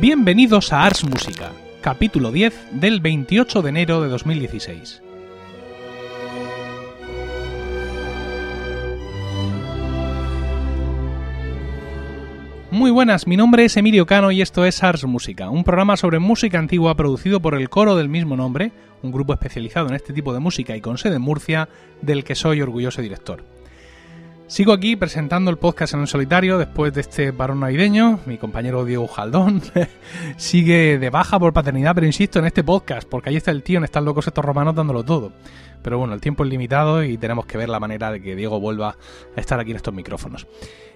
Bienvenidos a Ars Música, capítulo 10 del 28 de enero de 2016. Muy buenas, mi nombre es Emilio Cano y esto es Ars Música, un programa sobre música antigua producido por el coro del mismo nombre, un grupo especializado en este tipo de música y con sede en Murcia, del que soy orgulloso director. Sigo aquí presentando el podcast en el solitario después de este varón navideño. Mi compañero Diego Jaldón sigue de baja por paternidad, pero insisto en este podcast, porque ahí está el tío en Están locos estos romanos dándolo todo. Pero bueno, el tiempo es limitado y tenemos que ver la manera de que Diego vuelva a estar aquí en estos micrófonos.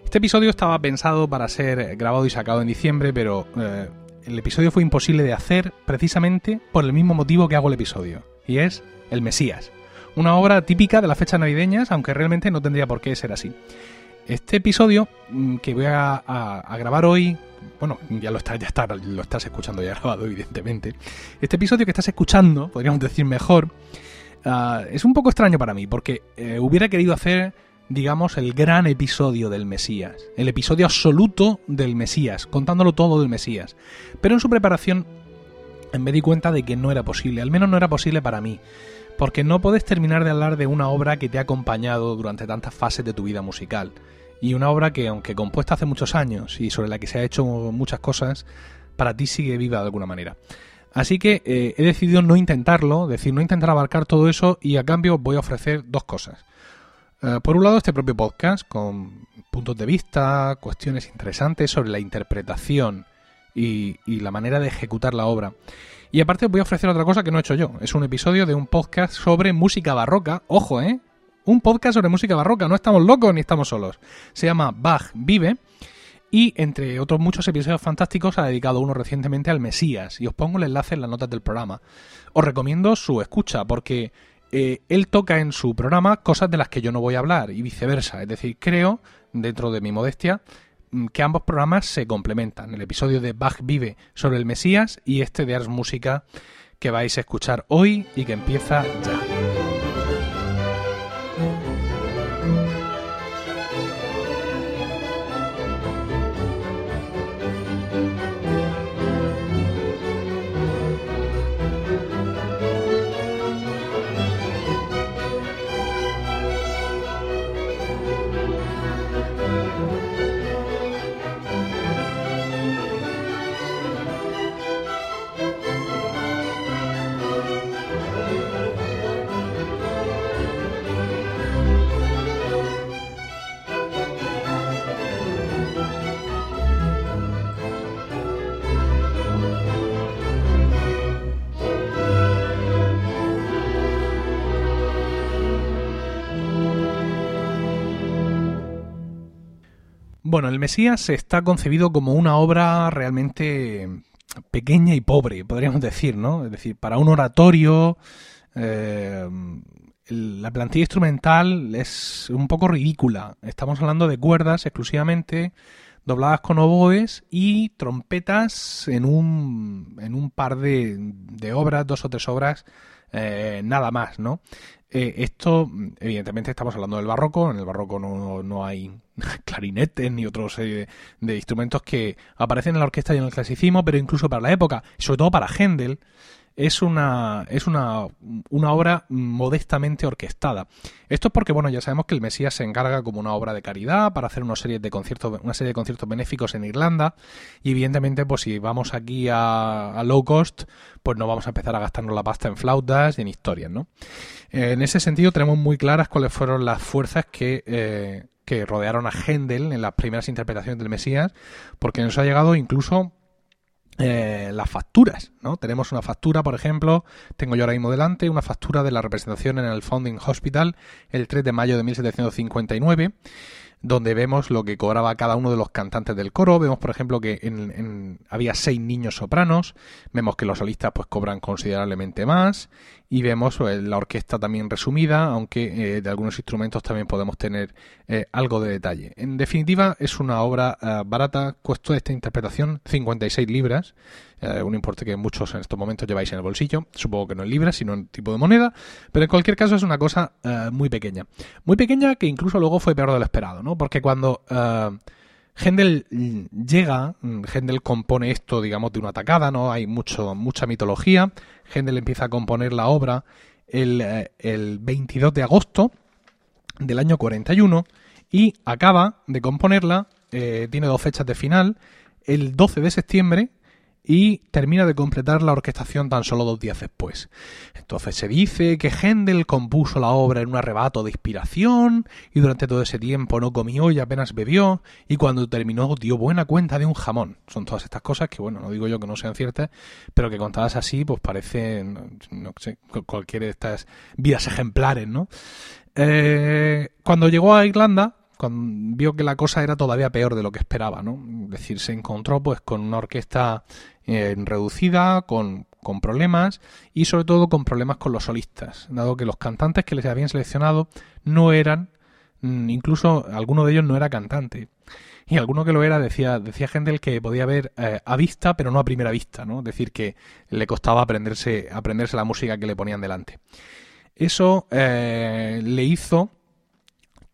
Este episodio estaba pensado para ser grabado y sacado en diciembre, pero eh, el episodio fue imposible de hacer precisamente por el mismo motivo que hago el episodio, y es el Mesías una obra típica de las fechas navideñas, aunque realmente no tendría por qué ser así. Este episodio mm, que voy a, grabar hoy, bueno, ya lo estás, ya está, lo estás escuchando ya grabado, evidentemente. Este episodio que estás escuchando, podríamos decir mejor, ah, es un poco extraño para mí, porque eh, hubiera querido hacer, digamos, el gran episodio del Mesías, el episodio absoluto del Mesías, contándolo todo del Mesías. Pero en su preparación me di cuenta de que no era posible, al menos no era posible para mí porque no puedes terminar de hablar de una obra que te ha acompañado durante tantas fases de tu vida musical. Y una obra que, aunque compuesta hace muchos años y sobre la que se ha hecho muchas cosas, para ti sigue viva de alguna manera. Así que eh, he decidido no intentarlo, es decir, no intentar abarcar todo eso y a cambio voy a ofrecer dos cosas. Eh, por un lado, este propio podcast con puntos de vista, cuestiones interesantes sobre la interpretación y la manera de ejecutar la obra. Y aparte voy a ofrecer otra cosa que no he hecho yo. Es un episodio de un podcast sobre música barroca. Ojo, ¿eh? Un podcast sobre música barroca. No estamos locos ni estamos solos. Se llama Bach Vive. Y entre otros muchos episodios fantásticos ha dedicado uno recientemente al Mesías. Y os pongo el enlace en las notas del programa. Os recomiendo su escucha porque eh, él toca en su programa cosas de las que yo no voy a hablar y viceversa. Es decir, creo, dentro de mi modestia, que ambos programas se complementan. El episodio de Bach Vive sobre el Mesías y este de Ars Música que vais a escuchar hoy y que empieza ya. Bueno, el Mesías está concebido como una obra realmente pequeña y pobre, podríamos decir, ¿no? Es decir, para un oratorio, eh, la plantilla instrumental es un poco ridícula. Estamos hablando de cuerdas exclusivamente, dobladas con oboes y trompetas en un, en un par de, de obras, dos o tres obras, eh, nada más, ¿no? Eh, esto, evidentemente, estamos hablando del barroco. En el barroco no, hay clarinetes ni otra serie de, instrumentos que aparecen en la orquesta y en el clasicismo, pero incluso para la época, sobre todo para Händel, es una, es una, una obra modestamente orquestada. Esto es porque, bueno, ya sabemos que el Mesías se encarga como una obra de caridad para hacer una serie de conciertos, una serie de conciertos benéficos en Irlanda. Y evidentemente, pues si vamos aquí a, low cost, pues no vamos a empezar a gastarnos la pasta en flautas y en historias, ¿no? en ese sentido tenemos muy claras cuáles fueron las fuerzas que, eh, que rodearon a Händel en las primeras interpretaciones del Mesías, porque nos ha llegado incluso eh, las facturas, ¿no? Tenemos una factura, por ejemplo, tengo yo ahora mismo delante, una factura de la representación en el Founding Hospital el 3 de mayo de 1759 donde vemos lo que cobraba cada uno de los cantantes del coro. Vemos, por ejemplo, que en, había seis niños sopranos. Vemos que los solistas pues cobran considerablemente más. Y vemos pues, la orquesta también resumida, aunque eh, de algunos instrumentos también podemos tener eh, algo de detalle. En definitiva, es una obra eh, barata. Costó esta interpretación 56 libras. Un importe que muchos en estos momentos lleváis en el bolsillo. Supongo que no en libras, sino en tipo de moneda. Pero en cualquier caso es una cosa muy pequeña. Muy pequeña que incluso luego fue peor de lo esperado, ¿no? Porque cuando, eh, Händel llega, Händel compone esto, digamos, de una tacada, ¿no? Hay mucho, mucha mitología. Händel empieza a componer la obra el, eh, el 22 de agosto del año 41 y acaba de componerla, eh, tiene dos fechas de final, el 12 de septiembre y termina de completar la orquestación tan solo dos días después. Entonces se dice que Händel compuso la obra en un arrebato de inspiración y durante todo ese tiempo no comió y apenas bebió y cuando terminó dio buena cuenta de un jamón. Son todas estas cosas que, bueno, no digo yo que no sean ciertas, pero que contadas así, pues parecen, no sé, cualquiera de estas vidas ejemplares, ¿no? Eh, cuando llegó a Irlanda, cuando vio que la cosa era todavía peor de lo que esperaba, ¿no? Es decir, se encontró pues con una orquesta eh, reducida, con, con, problemas y sobre todo con problemas con los solistas, dado que los cantantes que les habían seleccionado no eran, mm, incluso alguno de ellos no era cantante. Y alguno que lo era decía, decía Händel que podía ver eh, a vista, pero no a primera vista, ¿no? Es decir, que le costaba aprenderse, aprenderse la música que le ponían delante. Eso eh, le hizo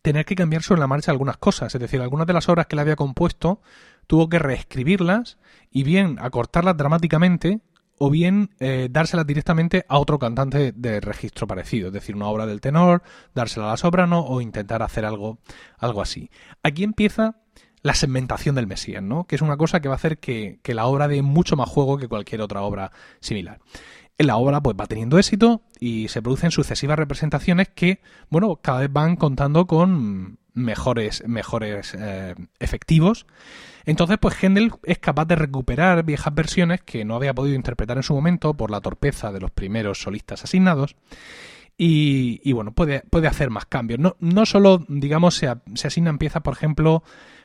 tener que cambiar sobre la marcha algunas cosas. Es decir, algunas de las obras que le había compuesto tuvo que reescribirlas y bien acortarlas dramáticamente o bien eh, dárselas directamente a otro cantante de registro parecido, es decir, una obra del tenor, dársela a la soprano o intentar hacer algo, algo así. Aquí empieza la segmentación del Mesías, ¿no? que es una cosa que va a hacer que, que la obra dé mucho más juego que cualquier otra obra similar la obra pues va teniendo éxito y se producen sucesivas representaciones que, bueno, cada vez van contando con mejores, mejores eh, efectivos. Entonces, pues Händel es capaz de recuperar viejas versiones que no había podido interpretar en su momento por la torpeza de los primeros solistas asignados. Y, bueno, puede, puede hacer más cambios. No, no solo, digamos, se, se asignan piezas, por ejemplo,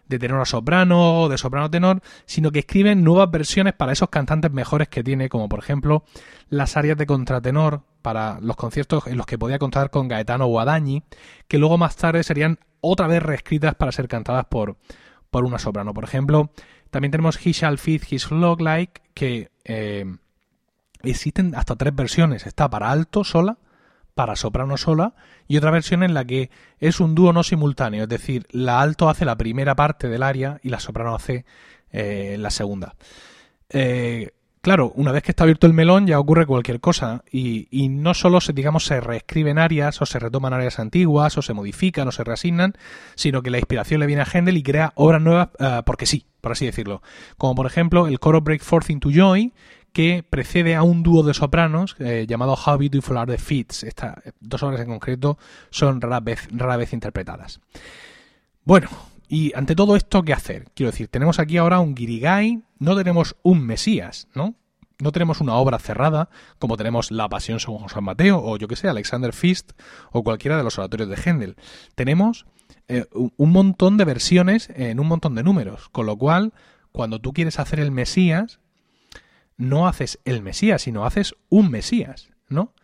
de tenor a soprano o de soprano a tenor, sino que escriben nuevas versiones para esos cantantes mejores que tiene, como por ejemplo las áreas de contratenor para los conciertos en los que podía contar con Gaetano o Adañi, que luego más tarde serían otra vez reescritas para ser cantadas por, por una soprano. Por ejemplo, también tenemos He Shall Feed His Log Like, que eh, existen hasta tres versiones. Está para alto sola, para soprano sola y otra versión en la que es un dúo no simultáneo, es decir, la alto hace la primera parte del aria y la soprano hace eh, la segunda. Eh, claro, una vez que está abierto el melón ya ocurre cualquier cosa y, no solo se, digamos, se reescriben arias o se retoman áreas antiguas o se modifican o se reasignan, sino que la inspiración le viene a Händel y crea obras nuevas eh, porque sí, por así decirlo. Como por ejemplo el coro Break Forth into Joy, que precede a un dúo de sopranos eh, llamado How Beautiful Are the Fits. Estas dos obras en concreto son rara vez, rara vez interpretadas. Bueno, y ante todo esto, ¿qué hacer? Quiero decir, tenemos aquí ahora un Guirigay, no tenemos un Mesías, ¿no? No tenemos una obra cerrada, como tenemos La Pasión según José Mateo, o yo que sé, Alexander Fist, o cualquiera de los oratorios de Händel. Tenemos eh, un montón de versiones en un montón de números, con lo cual, cuando tú quieres hacer el Mesías, no haces el Mesías, sino haces un Mesías, ¿no?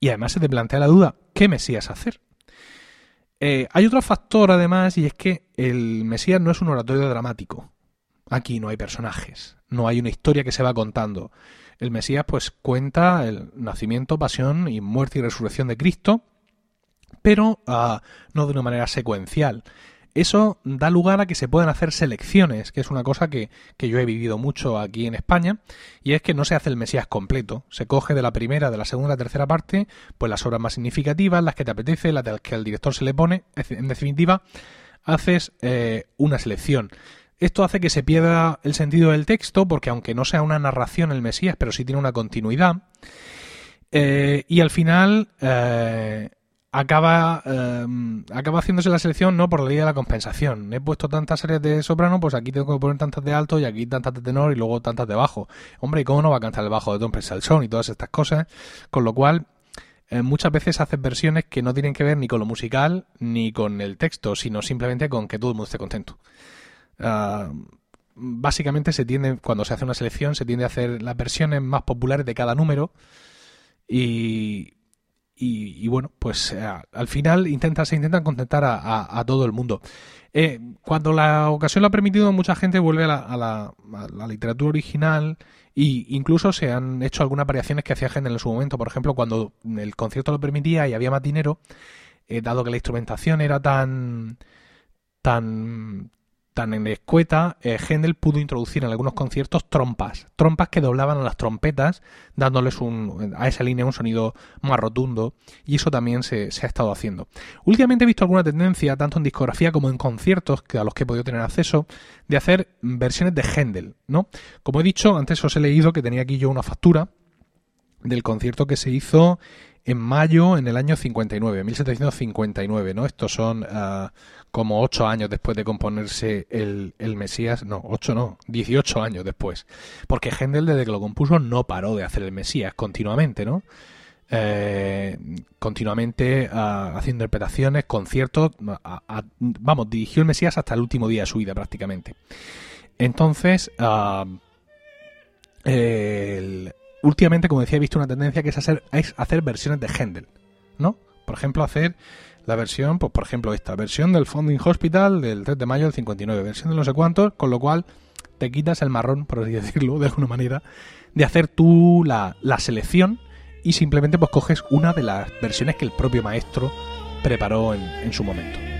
Y además se te plantea la duda, ¿qué Mesías hacer? Eh, hay otro factor además y es que el Mesías no es un oratorio dramático. Aquí no hay personajes, no hay una historia que se va contando. El Mesías pues cuenta el nacimiento, pasión y muerte y resurrección de Cristo, pero uh, no de una manera secuencial eso da lugar a que se puedan hacer selecciones, que es una cosa que, yo he vivido mucho aquí en España, y es que no se hace el Mesías completo, se coge de la primera, de la segunda, tercera parte, pues las obras más significativas, las que te apetece, las que el director se le pone, en definitiva, haces eh, una selección. Esto hace que se pierda el sentido del texto, porque aunque no sea una narración el Mesías, pero sí tiene una continuidad, eh, y al final eh, acaba, em, acaba haciéndose la selección no por la ley de la compensación. He puesto tantas áreas de soprano, pues aquí tengo que poner tantas de alto y aquí tantas de tenor y luego tantas de bajo. Hombre, ¿y cómo no va a cantar el bajo de Don Pensalson y todas estas cosas? Con lo cual, eh, muchas veces haces versiones que no tienen que ver ni con lo musical ni con el texto, sino simplemente con que todo el mundo esté contento. Ah, básicamente se tiende, cuando se hace una selección, se tiende a hacer las versiones más populares de cada número y y, bueno, pues eh, al final se intentan contentar a, todo el mundo. Eh, cuando la ocasión lo ha permitido, mucha gente vuelve a la, literatura original e incluso se han hecho algunas variaciones que hacía gente en su momento. Por ejemplo, cuando el concierto lo permitía y había más dinero, eh, dado que la instrumentación era tan tan tan en escueta, eh, Händel pudo introducir en algunos conciertos trompas, trompas que doblaban a las trompetas, dándoles un, a esa línea un sonido más rotundo, y eso también se, ha estado haciendo. Últimamente he visto alguna tendencia, tanto en discografía como en conciertos, que a los que he podido tener acceso, de hacer versiones de Händel, ¿no? Como he dicho, antes os he leído que tenía aquí yo una factura del concierto que se hizo en mayo en el año 59, 1759, ¿no? Estos son ah, como ocho años después de componerse el, el, Mesías, no, ocho no, 18 años después. Porque Händel desde que lo compuso no paró de hacer el Mesías continuamente, ¿no? Eh, continuamente ah, haciendo interpretaciones, conciertos, vamos, dirigió el Mesías hasta el último día de su vida prácticamente. Entonces, el, últimamente, como decía, he visto una tendencia que es hacer, es hacer versiones de Händel, ¿no? Por ejemplo, hacer la versión, pues por ejemplo esta, versión del Founding Hospital del 3 de mayo del 59, versión de no sé cuántos, con lo cual te quitas el marrón, por así decirlo, de alguna manera, de hacer tú la, la selección y simplemente pues coges una de las versiones que el propio maestro preparó en, en su momento.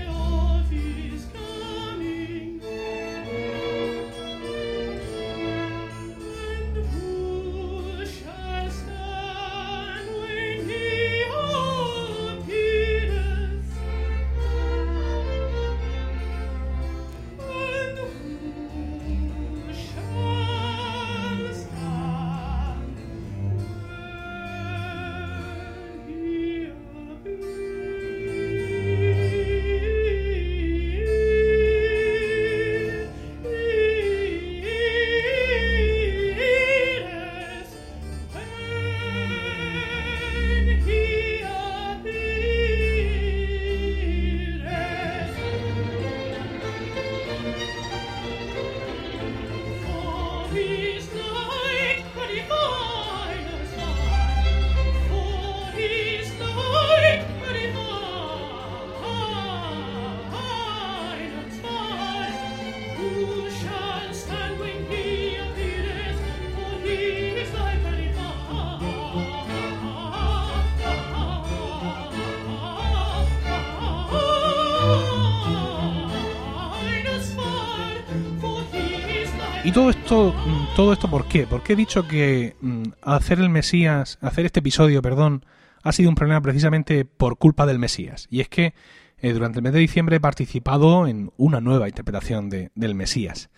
Todo esto, mm, todo esto, ¿por qué? Porque he dicho que mm, hacer el Mesías, hacer este episodio, perdón, ha sido un problema precisamente por culpa del Mesías. Y es que eh, durante el mes de diciembre he participado en una nueva interpretación de, del Mesías.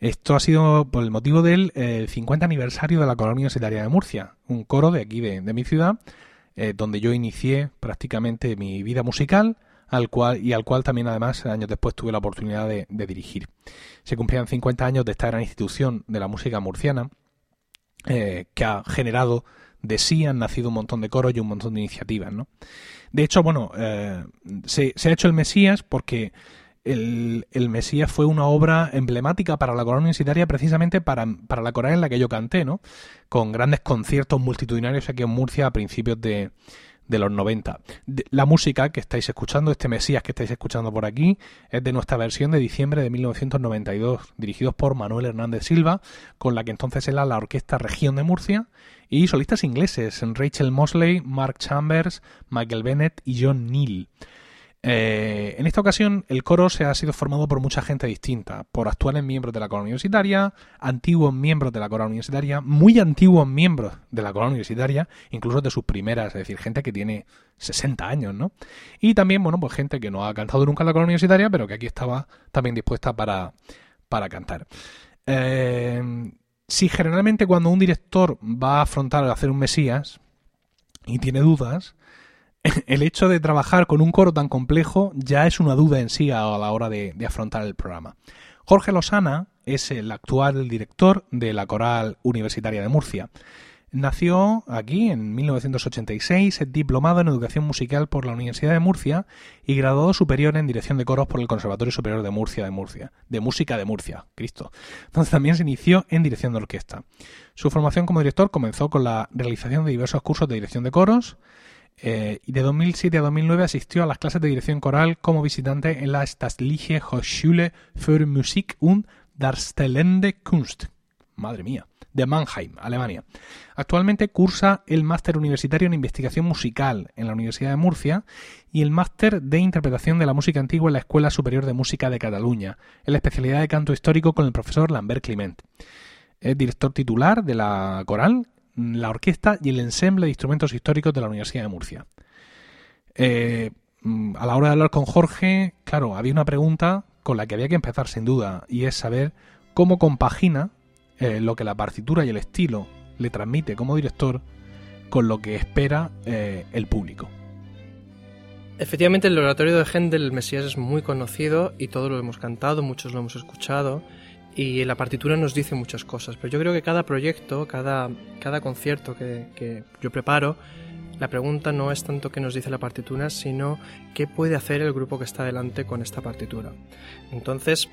Esto ha sido por el motivo del 50 aniversario de la Colonia Universitaria de Murcia, un coro de aquí de, mi ciudad, eh, donde yo inicié prácticamente mi vida musical al cual, y al cual también además años después tuve la oportunidad de, dirigir. Se cumplían 50 años de esta gran institución de la música murciana eh, que ha generado de sí han nacido un montón de coros y un montón de iniciativas, ¿no? De hecho, bueno, eh, se, ha hecho el Mesías porque el, Mesías fue una obra emblemática para la coral universitaria precisamente para, para, la coral en la que yo canté, ¿no? Con grandes conciertos multitudinarios aquí en Murcia a principios de, de los 90. la música que estáis escuchando, este Mesías que estáis escuchando por aquí, es de nuestra versión de diciembre de 1992, dirigidos por Manuel Hernández Silva, con la que entonces era la Orquesta Región de Murcia, y solistas ingleses, Rachel Mosley, Mark Chambers, Michael Bennett y John Neal. Eh, en esta ocasión, el coro se ha sido formado por mucha gente distinta, por actuales miembros de la colonia universitaria, antiguos miembros de la colonia universitaria, muy antiguos miembros de la colonia universitaria, incluso de sus primeras, es decir, gente que tiene 60 años, ¿no? Y también, bueno, pues gente que no ha cantado nunca en la colonia universitaria, pero que aquí estaba también dispuesta para, para cantar. Eh, si generalmente cuando un director va a afrontar a hacer un Mesías y tiene dudas, el hecho de trabajar con un coro tan complejo ya es una duda en sí a la hora de, afrontar el programa. Jorge Losana es el actual director de la Coral Universitaria de Murcia. Nació aquí en 1986, es diplomado en Educación Musical por la Universidad de Murcia y graduado superior en Dirección de Coros por el Conservatorio Superior de Murcia de Murcia, de Música de Murcia, Cristo. Entonces también se inició en Dirección de Orquesta. Su formación como director comenzó con la realización de diversos cursos de dirección de coros, eh, y de 2007 a 2009 asistió a las clases de dirección coral como visitante en la Staatliche Hochschule für Musik und Darstellende Kunst. madre mía, de Mannheim, Alemania. Actualmente cursa el máster universitario en investigación musical en la Universidad de Murcia y el máster de interpretación de la música antigua en la Escuela Superior de Música de Cataluña, en la especialidad de canto histórico con el profesor Lambert Clement. Es director titular de la coral, la orquesta y el ensemble de instrumentos históricos de la Universidad de Murcia. Eh, mm, a la hora de hablar con Jorge, claro, había una pregunta con la que había que empezar sin duda, y es saber cómo compagina eh, lo que la partitura y el estilo le transmite como director con lo que espera eh, el público. Efectivamente, el oratorio de Händel, el Mesías, es muy conocido y todos lo hemos cantado, muchos lo hemos escuchado y la partitura nos dice muchas cosas, pero yo creo que cada proyecto, cada, cada concierto que, que yo preparo, la pregunta no es tanto qué nos dice la partitura, sino qué puede hacer el grupo que está delante con esta partitura. Entonces,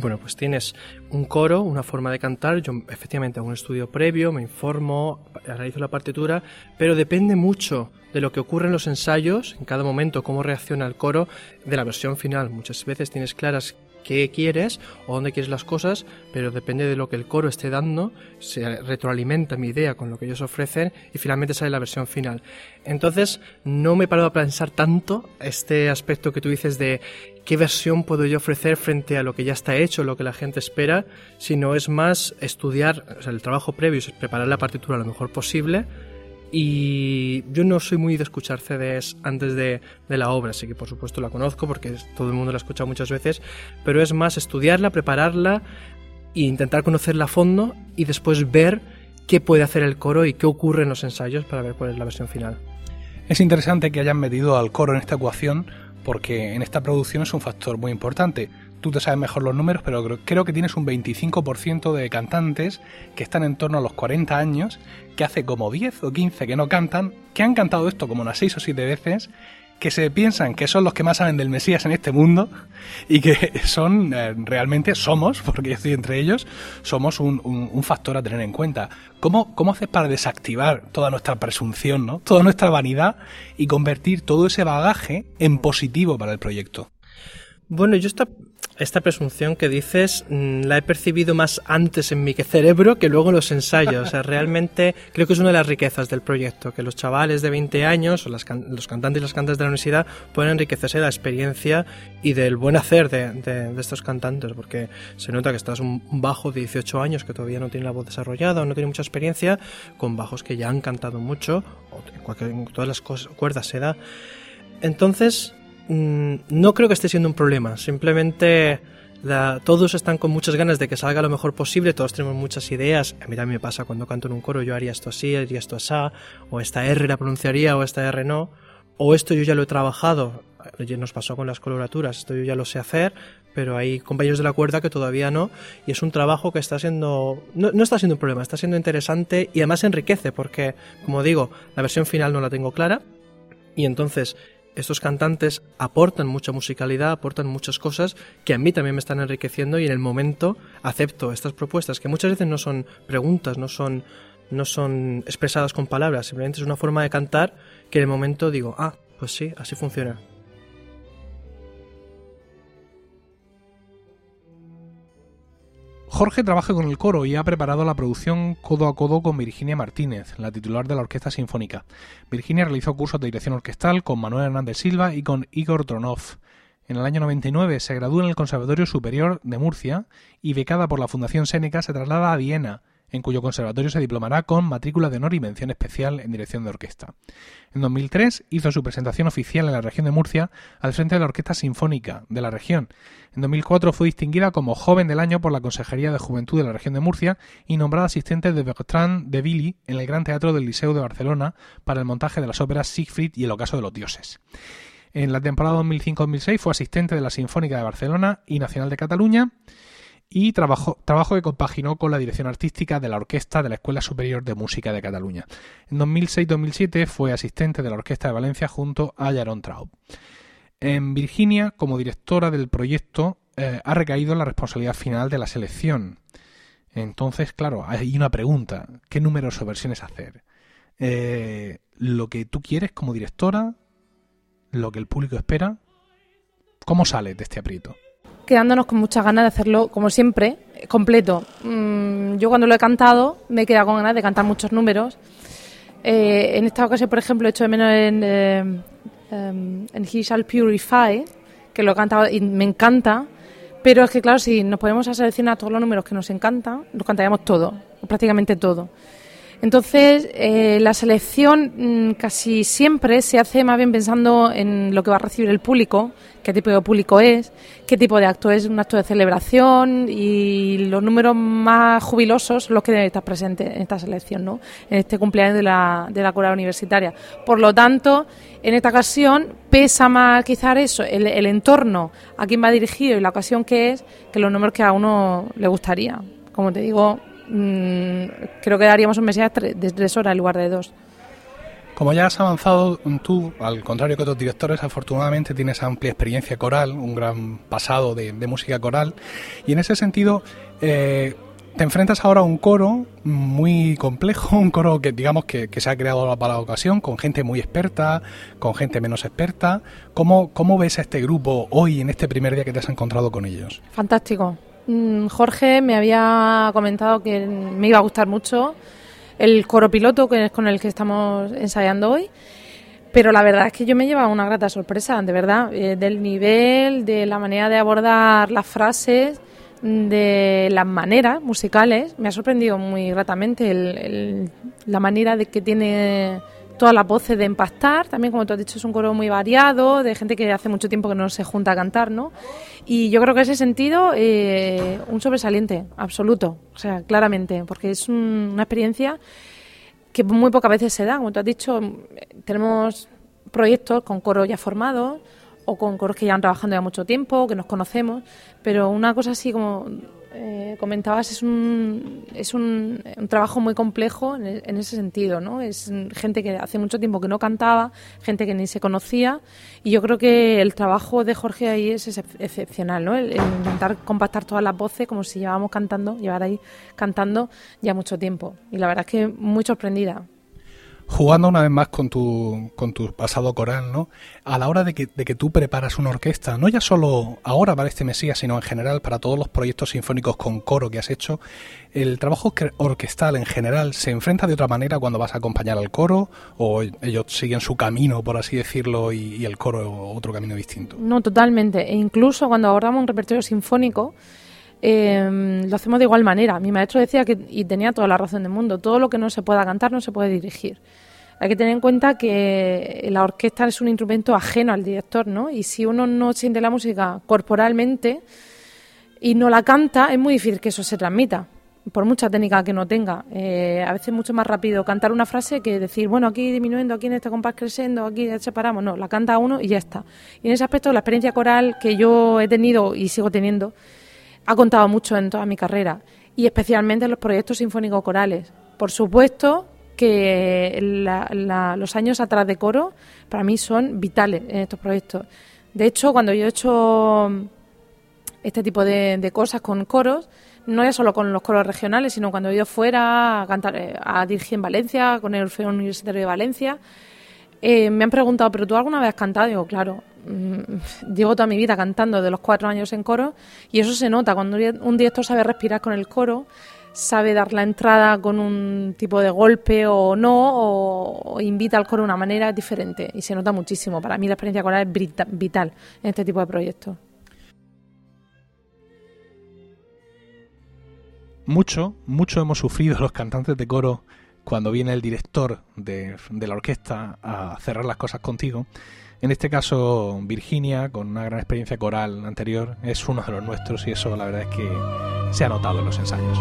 bueno, pues tienes un coro, una forma de cantar. Yo efectivamente hago un estudio previo, me informo, analizo la partitura, pero depende mucho de lo que ocurre en los ensayos, en cada momento, cómo reacciona el coro, de la versión final. Muchas veces tienes claras qué quieres o dónde quieres las cosas, pero depende de lo que el coro esté dando, se retroalimenta mi idea con lo que ellos ofrecen y finalmente sale la versión final. Entonces, no me he parado a pensar tanto este aspecto que tú dices de qué versión puedo yo ofrecer frente a lo que ya está hecho, lo que la gente espera, sino es más estudiar, el trabajo previo es preparar la partitura lo mejor posible y yo no soy muy de escuchar CDs antes de, la obra, así que por supuesto la conozco porque todo el mundo la ha escuchado muchas veces, pero es más estudiarla, prepararla e intentar conocerla a fondo y después ver qué puede hacer el coro y qué ocurre en los ensayos para ver cuál es la versión final. Es interesante que hayan metido al coro en esta ecuación porque en esta producción es un factor muy importante tú te sabes mejor los números, pero creo, que tienes un 25% de cantantes que están en torno a los 40 años, que hace como 10 o 15 que no cantan, que han cantado esto como unas 6 o 7 veces, que se piensan que son los que más saben del Mesías en este mundo y que son eh, realmente somos, porque yo estoy entre ellos, somos un, factor a tener en cuenta. ¿Cómo, ¿Cómo haces para desactivar toda nuestra presunción, ¿no? toda nuestra vanidad y convertir todo ese bagaje en positivo para el proyecto? Bueno, yo esta, esta presunción que dices mm, la he percibido más antes en mi cerebro que luego en los ensayos. O sea, realmente creo que es una de las riquezas del proyecto, que los chavales de 20 años, o los cantantes y las cantantes de la universidad, pueden enriquecerse de la experiencia y del buen hacer de, estos cantantes, porque se nota que estás un, bajo de 18 años que todavía no tiene la voz desarrollada o no tiene mucha experiencia, con bajos que ya han cantado mucho, o en todas las cuerdas se da. Entonces, Mm, no creo que esté siendo un problema. Simplemente todos están con muchas ganas de que salga lo mejor posible, todos tenemos muchas ideas. A mí también me pasa cuando canto en un coro, yo haría esto así, haría esto así, o esta R la pronunciaría, o esta R no, o esto yo ya lo he trabajado. Nos pasó con las coloraturas, esto yo ya lo sé hacer, pero hay compañeros de la cuerda que todavía no, y es un trabajo que está siendo, no, no, está siendo un problema, está siendo interesante y además enriquece, porque, como digo, la versión final no la tengo clara, y entonces estos cantantes aportan mucha musicalidad, aportan muchas cosas que a mí también me están enriqueciendo y en el momento acepto estas propuestas que muchas veces no son preguntas, no son no son expresadas con palabras, simplemente es una forma de cantar que en el momento digo, ah, pues sí, así funciona. Jorge trabaja con el coro y ha preparado la producción codo a codo con Virginia Martínez, la titular de la Orquesta Sinfónica. Virginia realizó cursos de dirección orquestal con Manuel Hernández Silva y con Igor Tronov. En el año 99 se gradúa en el Conservatorio Superior de Murcia y becada por la Fundación Séneca se traslada a Viena en cuyo conservatorio se diplomará con matrícula de honor y mención especial en dirección de orquesta. En 2003 hizo su presentación oficial en la región de Murcia al frente de la Orquesta Sinfónica de la región. En 2004 fue distinguida como Joven del Año por la Consejería de Juventud de la región de Murcia y nombrada asistente de Bertrand de Billy en el Gran Teatro del Liceo de Barcelona para el montaje de las óperas Siegfried y El Ocaso de los Dioses. En la temporada 2005-2006 fue asistente de la Sinfónica de Barcelona y Nacional de Cataluña y trabajo, trabajo que compaginó con la dirección artística de la orquesta de la Escuela Superior de Música de Cataluña. En 2006-2007 fue asistente de la Orquesta de Valencia junto a Jaron Traub. En Virginia, como directora del proyecto, eh, ha recaído la responsabilidad final de la selección. Entonces, claro, hay una pregunta. ¿Qué números o versiones hacer? Eh, ¿Lo que tú quieres como directora? ¿Lo que el público espera? ¿Cómo sales de este aprieto? Quedándonos con muchas ganas de hacerlo, como siempre, completo. Mm, yo cuando lo he cantado me he quedado con ganas de cantar muchos números. Eh, en esta ocasión, por ejemplo, he hecho de menos en, en He Shall Purify, que lo he cantado y me encanta. Pero es que, claro, si nos ponemos a seleccionar todos los números que nos encantan, nos cantaríamos todo, prácticamente todo. Entonces, eh, la selección mm, casi siempre se hace más bien pensando en lo que va a recibir el público, qué tipo de público es, qué tipo de acto es, un acto de celebración y los números más jubilosos son los que deben estar presentes en esta selección, ¿no? en este cumpleaños de la, de la coral universitaria. Por lo tanto, en esta ocasión pesa más quizás eso, el, el entorno, a quién va dirigido y la ocasión que es, que los números que a uno le gustaría. Como te digo, mmm, creo que daríamos un mensaje de tres horas en lugar de dos. Como ya has avanzado tú, al contrario que otros directores, afortunadamente tienes amplia experiencia coral, un gran pasado de, de música coral, y en ese sentido eh, te enfrentas ahora a un coro muy complejo, un coro que digamos que, que, se ha creado para la ocasión, con gente muy experta, con gente menos experta. ¿Cómo, ¿Cómo ves a este grupo hoy, en este primer día que te has encontrado con ellos? Fantástico. Mm, Jorge me había comentado que me iba a gustar mucho el coro piloto, que es con el que estamos ensayando hoy. Pero la verdad es que yo me lleva una grata sorpresa, de verdad, eh, del nivel, de la manera de abordar las frases, de las maneras musicales. Me ha sorprendido muy gratamente el, la manera de que tiene todas las voces de empastar. También, como tú has dicho, es un coro muy variado, de gente que hace mucho tiempo que no se junta a cantar, ¿no? Y yo creo que en ese sentido, eh, un sobresaliente, absoluto, o sea, claramente, porque es un, una experiencia que muy pocas veces se da. Como tú has dicho, tenemos proyectos con coros ya formados o con coros que ya han trabajando ya mucho tiempo, que nos conocemos, pero una cosa así como eh, comentabas, es un, es un, trabajo muy complejo en, en, ese sentido, ¿no? Es gente que hace mucho tiempo que no cantaba, gente que ni se conocía, y yo creo que el trabajo de Jorge ahí es, excepcional, ¿no? El, el, intentar compactar todas las voces como si llevábamos cantando, llevar ahí cantando ya mucho tiempo. Y la verdad es que muy sorprendida, jugando una vez más con tu, con tu pasado coral, ¿no? A la hora de que, de que tú preparas una orquesta, no ya solo ahora para este Mesías, sino en general para todos los proyectos sinfónicos con coro que has hecho, ¿el trabajo orquestal en general se enfrenta de otra manera cuando vas a acompañar al coro o ellos siguen su camino, por así decirlo, y, y el coro otro camino distinto? No, totalmente. E incluso cuando abordamos un repertorio sinfónico, eh, lo hacemos de igual manera. Mi maestro decía que, y tenía toda la razón del mundo, todo lo que no se pueda cantar no se puede dirigir. Hay que tener en cuenta que la orquesta es un instrumento ajeno al director, ¿no? Y si uno no siente la música corporalmente y no la canta, es muy difícil que eso se transmita, por mucha técnica que no tenga. Eh, a veces es mucho más rápido cantar una frase que decir, bueno, aquí disminuyendo, aquí en este compás creciendo, aquí separamos. No, la canta uno y ya está. Y en ese aspecto, la experiencia coral que yo he tenido y sigo teniendo, ha contado mucho en toda mi carrera y especialmente en los proyectos sinfónicos corales. Por supuesto que los años atrás de coro para mí son vitales en estos proyectos. De hecho, cuando yo he hecho este tipo de, cosas con coros, no ya solo con los coros regionales, sino cuando yo fuera a, cantar, a dirigir en Valencia, con el Orfeo Universitario de Valencia, eh, me han preguntado, ¿pero tú alguna vez has cantado? Digo, claro, llevo toda mi vida cantando de los cuatro años en coro y eso se nota cuando un director sabe respirar con el coro, sabe dar la entrada con un tipo de golpe o no, o, invita al coro de una manera diferente y se nota muchísimo. Para mí la experiencia coral es vital en este tipo de proyectos. Mucho, mucho hemos sufrido los cantantes de coro cuando viene el director de, la orquesta a cerrar las cosas contigo. En este caso, Virginia, con una gran experiencia coral anterior, es uno de los nuestros y eso la verdad es que se ha notado en los ensayos.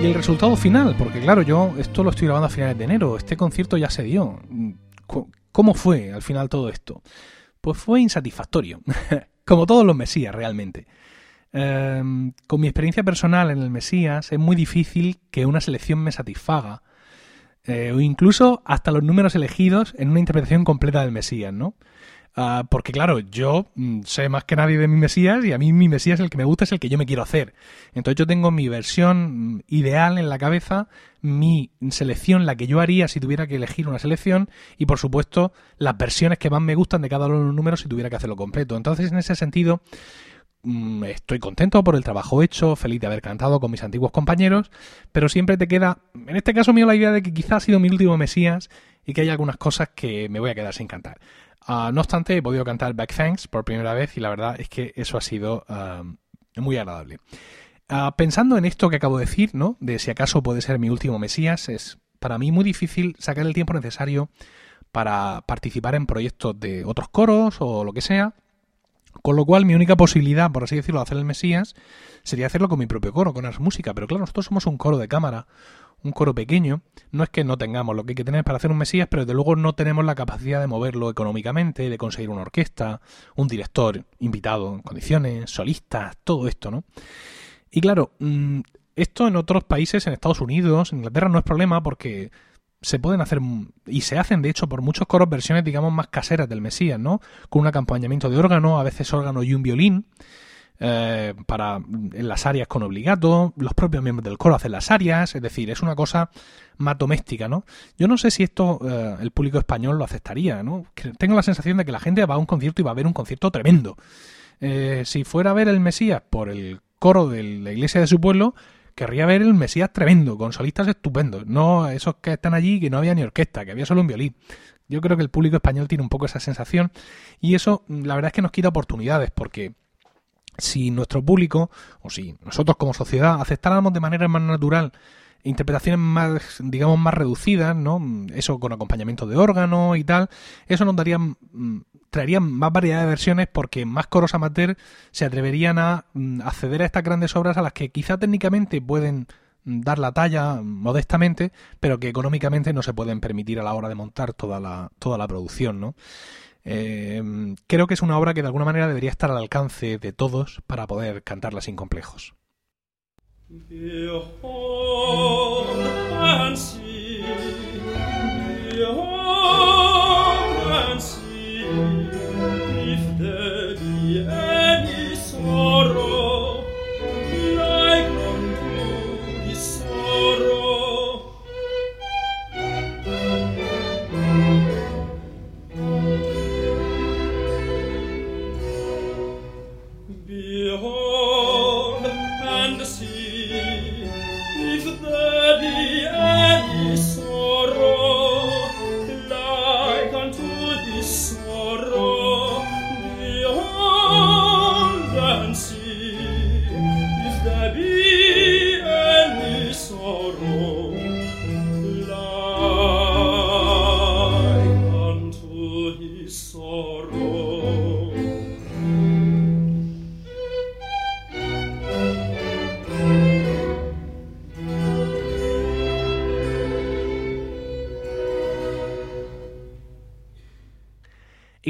Y el resultado final, porque claro, yo esto lo estoy grabando a finales de enero, este concierto ya se dio. ¿Cómo fue al final todo esto? Pues fue insatisfactorio, como todos los Mesías realmente. Em, con mi experiencia personal en el Mesías es muy difícil que una selección me satisfaga, eh, o incluso hasta los números elegidos en una interpretación completa del Mesías, ¿no? Ah, porque claro, yo mm, sé más que nadie de mi Mesías y a mí mi Mesías el que me gusta es el que yo me quiero hacer. Entonces yo tengo mi versión mm, ideal en la cabeza, mi selección, la que yo haría si tuviera que elegir una selección y por supuesto las versiones que más me gustan de cada uno de los números si tuviera que hacerlo completo. Entonces en ese sentido mm, estoy contento por el trabajo hecho, feliz de haber cantado con mis antiguos compañeros, pero siempre te queda, en este caso mío, la idea de que quizás ha sido mi último Mesías y que hay algunas cosas que me voy a quedar sin cantar. Ah, no obstante, he podido cantar Back Thanks por primera vez y la verdad es que eso ha sido muy agradable. Ah, pensando en esto que acabo de decir, ¿no? De si acaso puede ser mi último Mesías, es para mí muy difícil sacar el tiempo necesario para participar en proyectos de otros coros o lo que sea. Con lo cual, mi única posibilidad, por así decirlo, de hacer el Mesías sería hacerlo con mi propio coro, con Ars Música. Pero claro, nosotros somos un coro de cámara, un coro pequeño, no es que no tengamos lo que hay que tener para hacer un Mesías, pero desde luego no tenemos la capacidad de moverlo económicamente, de conseguir una orquesta, un director invitado en condiciones, solistas, todo esto, ¿no? Y claro, mm, esto en otros países, en Estados Unidos, en Inglaterra no es problema porque se pueden hacer y se hacen de hecho por muchos coros versiones digamos más caseras del Mesías, ¿no? Con un acompañamiento de órgano, a veces órgano y un violín eh, para en las áreas con obligato, los propios miembros del coro hacen las áreas, es decir, es una cosa más doméstica, ¿no? Yo no sé si esto eh, el público español lo aceptaría, ¿no? tengo la sensación de que la gente va a un concierto y va a ver un concierto tremendo. Eh, si fuera a ver el Mesías por el coro de la iglesia de su pueblo, querría ver el Mesías tremendo, con solistas estupendos, no esos que están allí que no había ni orquesta, que había solo un violín. Yo creo que el público español tiene un poco esa sensación y eso la verdad es que nos quita oportunidades porque si nuestro público, o si nosotros como sociedad, aceptáramos de manera más natural interpretaciones más, digamos, más reducidas, ¿no? Eso con acompañamiento de órgano y tal, eso nos daría, mm, traería más variedad de versiones porque más coros amateur se atreverían a mm, acceder a estas grandes obras a las que quizá técnicamente pueden dar la talla modestamente, pero que económicamente no se pueden permitir a la hora de montar toda la, toda la producción, ¿no? Eh, creo que es una obra que de alguna manera debería estar al alcance de todos para poder cantarla sin complejos.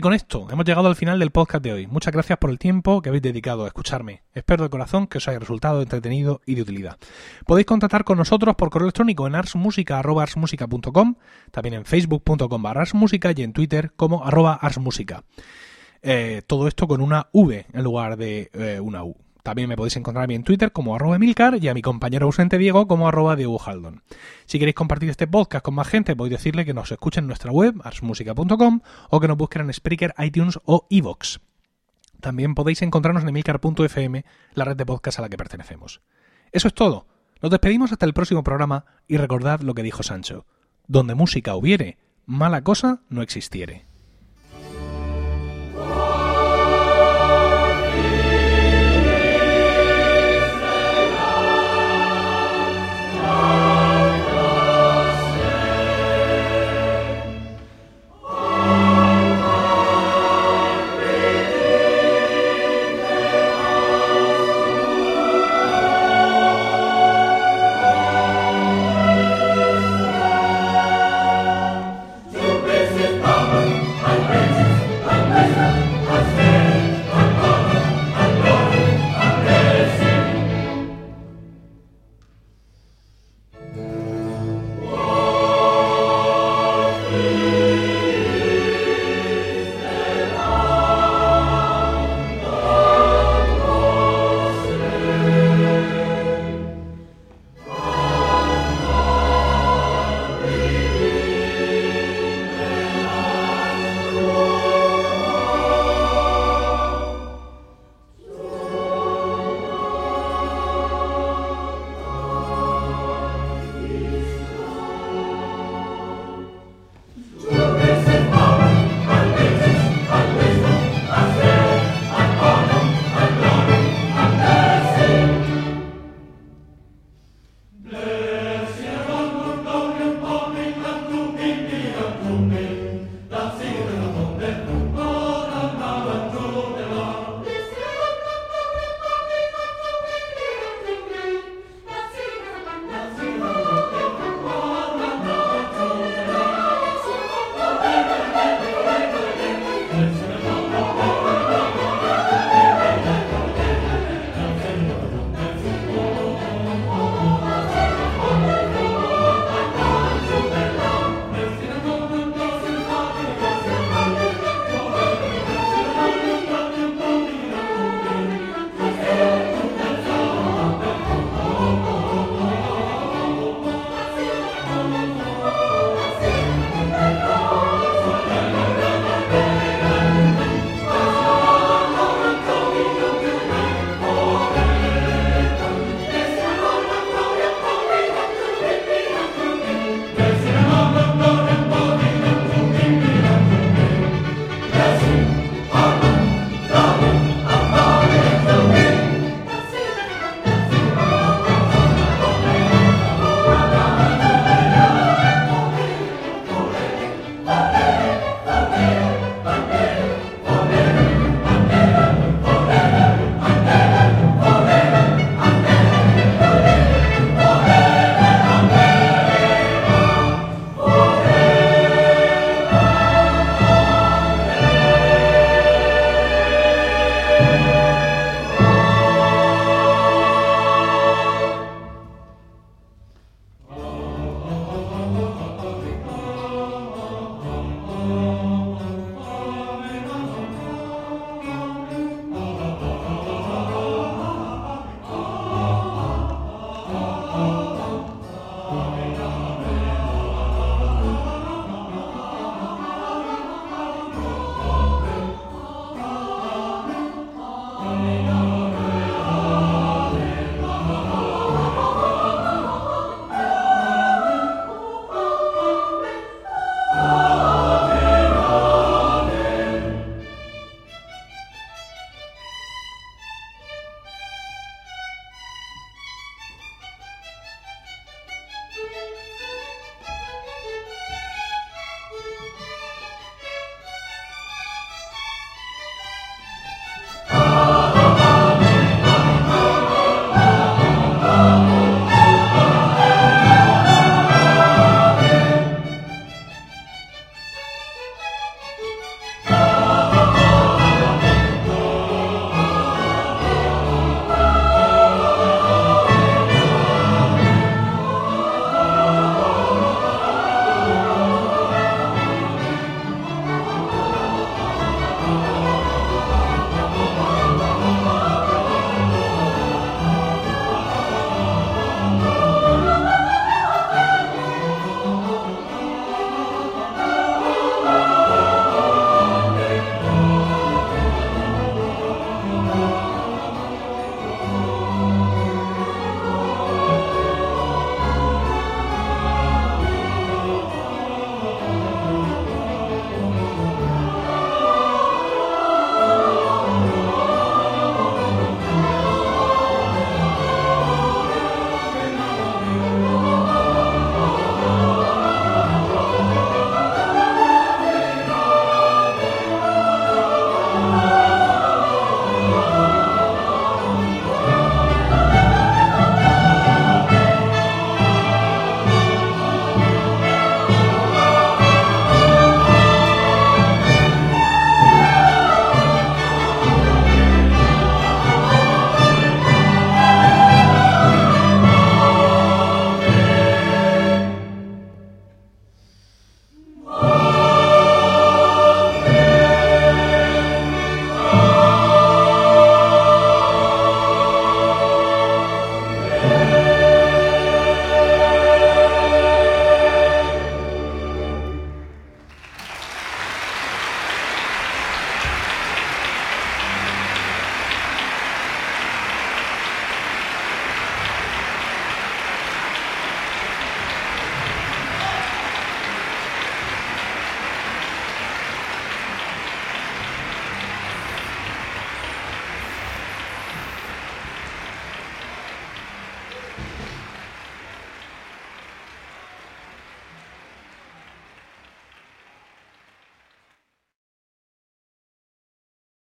Y con esto hemos llegado al final del podcast de hoy. Muchas gracias por el tiempo que habéis dedicado a escucharme. Espero de corazón que os haya resultado entretenido y de utilidad. Podéis contactar con nosotros por correo electrónico en arsmusica.com, también en facebook.com arsmusica y en twitter como arroba arsmusica. Eh, todo esto con una V en lugar de eh, una U. También me podéis encontrar a mí en Twitter como arroba Emilcar y a mi compañero ausente Diego como arroba Diego Haldon. Si queréis compartir este podcast con más gente, podéis decirle que nos escuchen en nuestra web, arsmusica.com, o que nos busquen en Spreaker, iTunes o iVoox. También podéis encontrarnos en emilcar.fm, la red de podcast a la que pertenecemos. Eso es todo. Nos despedimos hasta el próximo programa y recordad lo que dijo Sancho. Donde música hubiere, mala cosa no existiere.